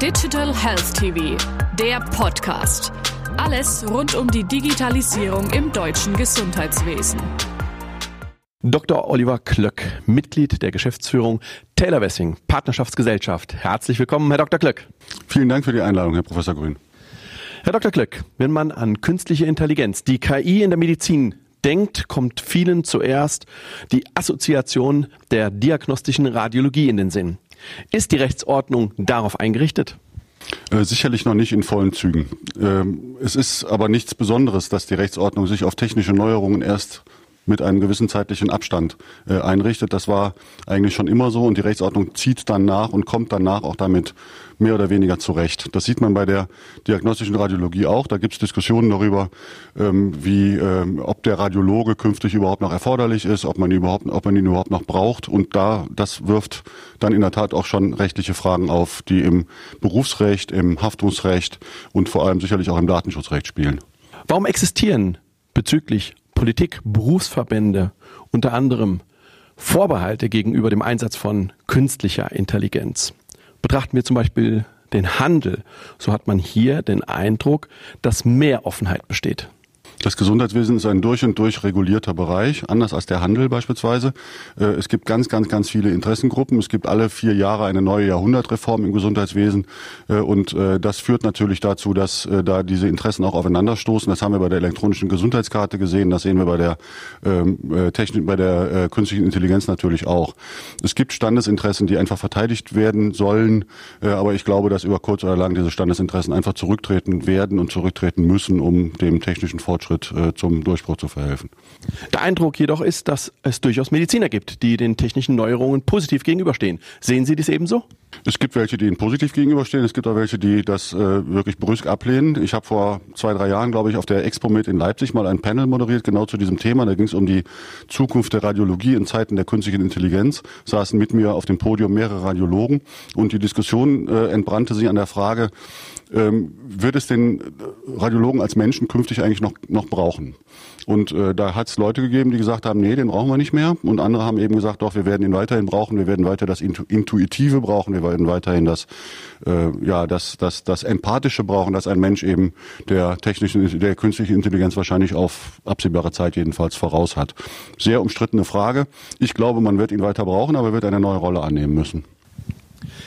Digital Health TV, der Podcast. Alles rund um die Digitalisierung im deutschen Gesundheitswesen. Dr. Oliver Klöck, Mitglied der Geschäftsführung Taylor Wessing, Partnerschaftsgesellschaft. Herzlich willkommen, Herr Dr. Klöck. Vielen Dank für die Einladung, Herr Professor Grün. Herr Dr. Klöck, wenn man an künstliche Intelligenz, die KI in der Medizin denkt, kommt vielen zuerst die Assoziation der diagnostischen Radiologie in den Sinn. Ist die Rechtsordnung darauf eingerichtet? Äh, sicherlich noch nicht in vollen Zügen. Ähm, es ist aber nichts Besonderes, dass die Rechtsordnung sich auf technische Neuerungen erst mit einem gewissen zeitlichen Abstand äh, einrichtet. Das war eigentlich schon immer so und die Rechtsordnung zieht dann nach und kommt danach auch damit mehr oder weniger zurecht. Das sieht man bei der diagnostischen Radiologie auch. Da gibt es Diskussionen darüber, ähm, wie, ähm, ob der Radiologe künftig überhaupt noch erforderlich ist, ob man ihn überhaupt, ob man ihn überhaupt noch braucht. Und da, das wirft dann in der Tat auch schon rechtliche Fragen auf, die im Berufsrecht, im Haftungsrecht und vor allem sicherlich auch im Datenschutzrecht spielen. Warum existieren bezüglich Politik, Berufsverbände unter anderem Vorbehalte gegenüber dem Einsatz von künstlicher Intelligenz. Betrachten wir zum Beispiel den Handel, so hat man hier den Eindruck, dass mehr Offenheit besteht. Das Gesundheitswesen ist ein durch und durch regulierter Bereich, anders als der Handel beispielsweise. Äh, es gibt ganz, ganz, ganz viele Interessengruppen. Es gibt alle vier Jahre eine neue Jahrhundertreform im Gesundheitswesen. Äh, und äh, das führt natürlich dazu, dass da diese Interessen auch aufeinanderstoßen. Das haben wir bei der elektronischen Gesundheitskarte gesehen. Das sehen wir bei der ähm, Technik, bei der künstlichen Intelligenz natürlich auch. Es gibt Standesinteressen, die einfach verteidigt werden sollen. Aber ich glaube, dass über kurz oder lang diese Standesinteressen einfach zurücktreten werden und zurücktreten müssen, um dem technischen Fortschritt Fortschritt äh, zum Durchbruch zu verhelfen. Der Eindruck jedoch ist, dass es durchaus Mediziner gibt, die den technischen Neuerungen positiv gegenüberstehen. Sehen Sie dies ebenso? Es gibt welche, die ihnen positiv gegenüberstehen. Es gibt auch welche, die das äh, wirklich brüsk ablehnen. Ich habe vor zwei, drei Jahren, glaube ich, auf der Expo mit in Leipzig mal ein Panel moderiert, genau zu diesem Thema. Da ging es um die Zukunft der Radiologie in Zeiten der künstlichen Intelligenz. Saßen mit mir auf dem Podium mehrere Radiologen und die Diskussion äh, entbrannte sich an der Frage, ähm, wird es den Radiologen als Menschen künftig eigentlich noch, noch brauchen? Und äh, da hat es Leute gegeben, die gesagt haben, nee, den brauchen wir nicht mehr. Und andere haben eben gesagt, doch, wir werden ihn weiterhin brauchen, wir werden weiter das Intuitive brauchen, wir werden weiterhin das, äh, ja, das, das, das Empathische brauchen, dass ein Mensch eben der technischen, der künstlichen Intelligenz wahrscheinlich auf absehbare Zeit jedenfalls voraus hat. Sehr umstrittene Frage. Ich glaube, man wird ihn weiter brauchen, aber er wird eine neue Rolle annehmen müssen.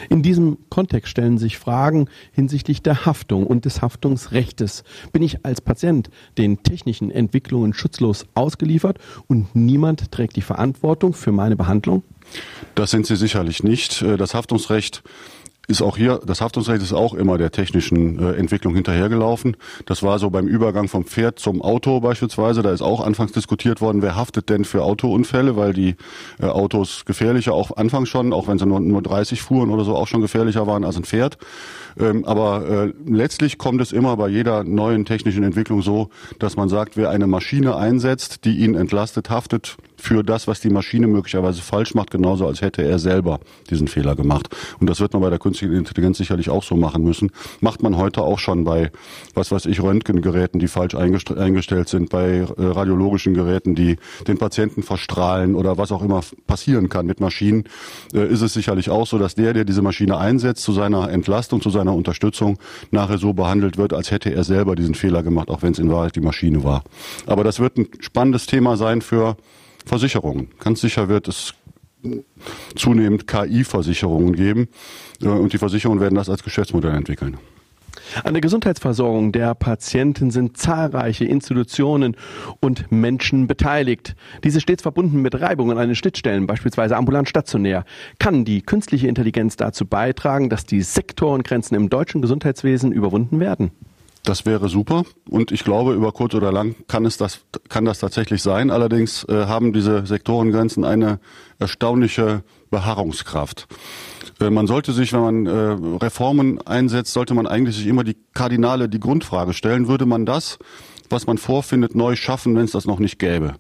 In diesem Kontext stellen sich Fragen hinsichtlich der Haftung und des Haftungsrechtes. Bin ich als Patient den technischen Entwicklungen schutzlos ausgeliefert und niemand trägt die Verantwortung für meine Behandlung? Das sind Sie sicherlich nicht. Äh, das Haftungsrecht ist auch hier, das Haftungsrecht ist auch immer der technischen äh, Entwicklung hinterhergelaufen. Das war so beim Übergang vom Pferd zum Auto beispielsweise. Da ist auch anfangs diskutiert worden, wer haftet denn für Autounfälle, weil die äh, Autos gefährlicher auch anfangs schon, auch wenn sie nur, nur 30 fuhren oder so, auch schon gefährlicher waren als ein Pferd. Ähm, aber letztlich kommt es immer bei jeder neuen technischen Entwicklung so, dass man sagt, wer eine Maschine einsetzt, die ihn entlastet, haftet für das, was die Maschine möglicherweise falsch macht, genauso als hätte er selber diesen Fehler gemacht. Und das wird man bei der künstlichen Intelligenz sicherlich auch so machen müssen. Macht man heute auch schon bei, was weiß ich, Röntgengeräten, die falsch eingestellt sind, bei äh, radiologischen Geräten, die den Patienten verstrahlen oder was auch immer passieren kann mit Maschinen, äh, ist es sicherlich auch so, dass der, der diese Maschine einsetzt, zu seiner Entlastung, zu seiner Unterstützung nachher so behandelt wird, als hätte er selber diesen Fehler gemacht, auch wenn es in Wahrheit die Maschine war. Aber das wird ein spannendes Thema sein für Versicherungen. Ganz sicher wird es zunehmend KI-Versicherungen geben äh, und die Versicherungen werden das als Geschäftsmodell entwickeln. An der Gesundheitsversorgung der Patienten sind zahlreiche Institutionen und Menschen beteiligt. Diese stets verbunden mit Reibungen an den Schnittstellen, beispielsweise ambulant stationär. Kann die künstliche Intelligenz dazu beitragen, dass die Sektorengrenzen im deutschen Gesundheitswesen überwunden werden? Das wäre super und ich glaube, über kurz oder lang kann es das, kann das tatsächlich sein. Allerdings äh, haben diese Sektorengrenzen eine erstaunliche Beharrungskraft. Äh, man sollte sich, wenn man äh, Reformen einsetzt, sollte man eigentlich sich immer die Kardinale, die Grundfrage stellen, würde man das, was man vorfindet, neu schaffen, wenn es das noch nicht gäbe?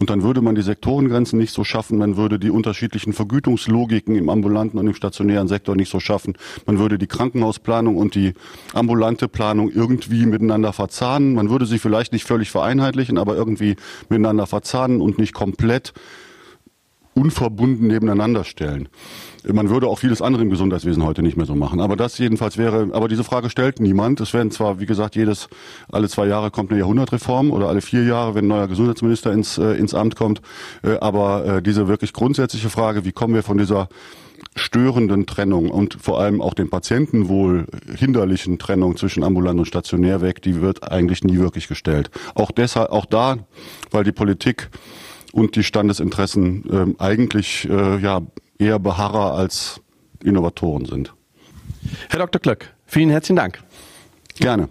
Und dann würde man die Sektorengrenzen nicht so schaffen, man würde die unterschiedlichen Vergütungslogiken im ambulanten und im stationären Sektor nicht so schaffen. Man würde die Krankenhausplanung und die ambulante Planung irgendwie miteinander verzahnen. Man würde sie vielleicht nicht völlig vereinheitlichen, aber irgendwie miteinander verzahnen und nicht komplett unverbunden nebeneinander stellen. Man würde auch vieles andere im Gesundheitswesen heute nicht mehr so machen. Aber das jedenfalls wäre, aber diese Frage stellt niemand. Es werden zwar, wie gesagt, jedes, alle zwei Jahre kommt eine Jahrhundertreform oder alle vier Jahre, wenn ein neuer Gesundheitsminister ins, äh, ins Amt kommt. Äh, aber äh, diese wirklich grundsätzliche Frage, wie kommen wir von dieser störenden Trennung und vor allem auch dem Patientenwohl hinderlichen Trennung zwischen ambulant und stationär weg, die wird eigentlich nie wirklich gestellt. Auch deshalb, auch da, weil die Politik und die Standesinteressen ähm, eigentlich äh, ja eher Beharrer als Innovatoren sind. Herr Dr. Klöck, vielen herzlichen Dank. Gerne.